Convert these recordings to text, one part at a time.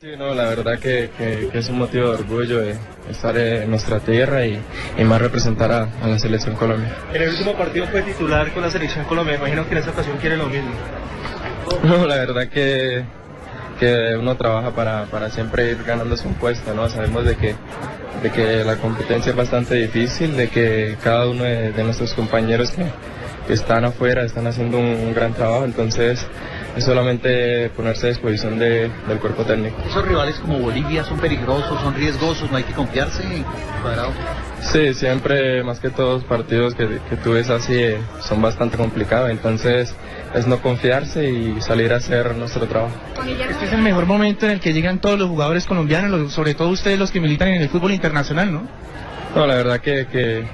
Sí, no, la verdad que, que, que, es un motivo de orgullo de estar en nuestra tierra y, y más representar a, a, la selección Colombia. En el último partido fue titular con la selección Colombia. Imagino que en esta ocasión quiere lo mismo. No, la verdad que que uno trabaja para, para siempre ir ganándose un puesto, ¿no? Sabemos de que, de que la competencia es bastante difícil, de que cada uno de, de nuestros compañeros que, que, están afuera están haciendo un, un, gran trabajo, entonces es solamente ponerse a disposición de, del cuerpo técnico. Esos rivales como Bolivia son peligrosos, son riesgosos, no hay que confiarse, cuadrado. Sí, siempre, más que todos partidos que, que tú ves así eh, son bastante complicados, entonces es no confiarse y salir a hacer nuestro trabajo. Este es el mejor momento en el que llegan todos los jugadores colombianos, sobre todo ustedes los que militan en el fútbol internacional, ¿no? No, la verdad que, que,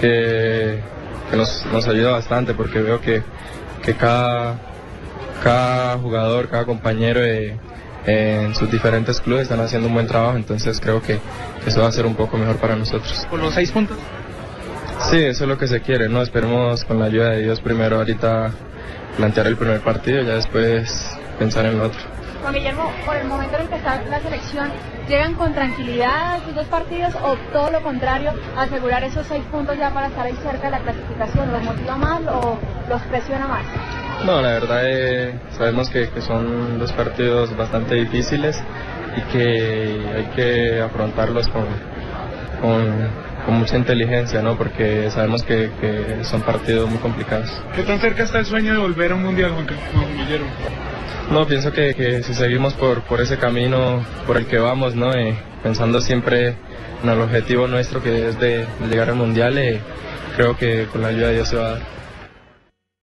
que, que nos, nos, ayuda bastante porque veo que, que cada, cada jugador, cada compañero de, en sus diferentes clubes están haciendo un buen trabajo, entonces creo que eso va a ser un poco mejor para nosotros. ¿Por los seis puntos? Sí, eso es lo que se quiere, ¿no? Esperemos con la ayuda de Dios primero ahorita plantear el primer partido y ya después pensar en el otro. Juan Guillermo, por el momento en el que está la selección, ¿llegan con tranquilidad sus dos partidos o todo lo contrario, asegurar esos seis puntos ya para estar ahí cerca de la clasificación? ¿Los motiva más o los presiona más? No, la verdad eh, sabemos que, que, son dos partidos bastante difíciles y que hay que afrontarlos con, con, con mucha inteligencia, ¿no? Porque sabemos que, que, son partidos muy complicados. ¿Qué tan cerca está el sueño de volver a un mundial, Juan, Juan Guillermo? No, pienso que, que, si seguimos por, por ese camino por el que vamos, ¿no? Eh, pensando siempre en el objetivo nuestro que es de, de llegar al mundial, eh, creo que con la ayuda de Dios se va a dar.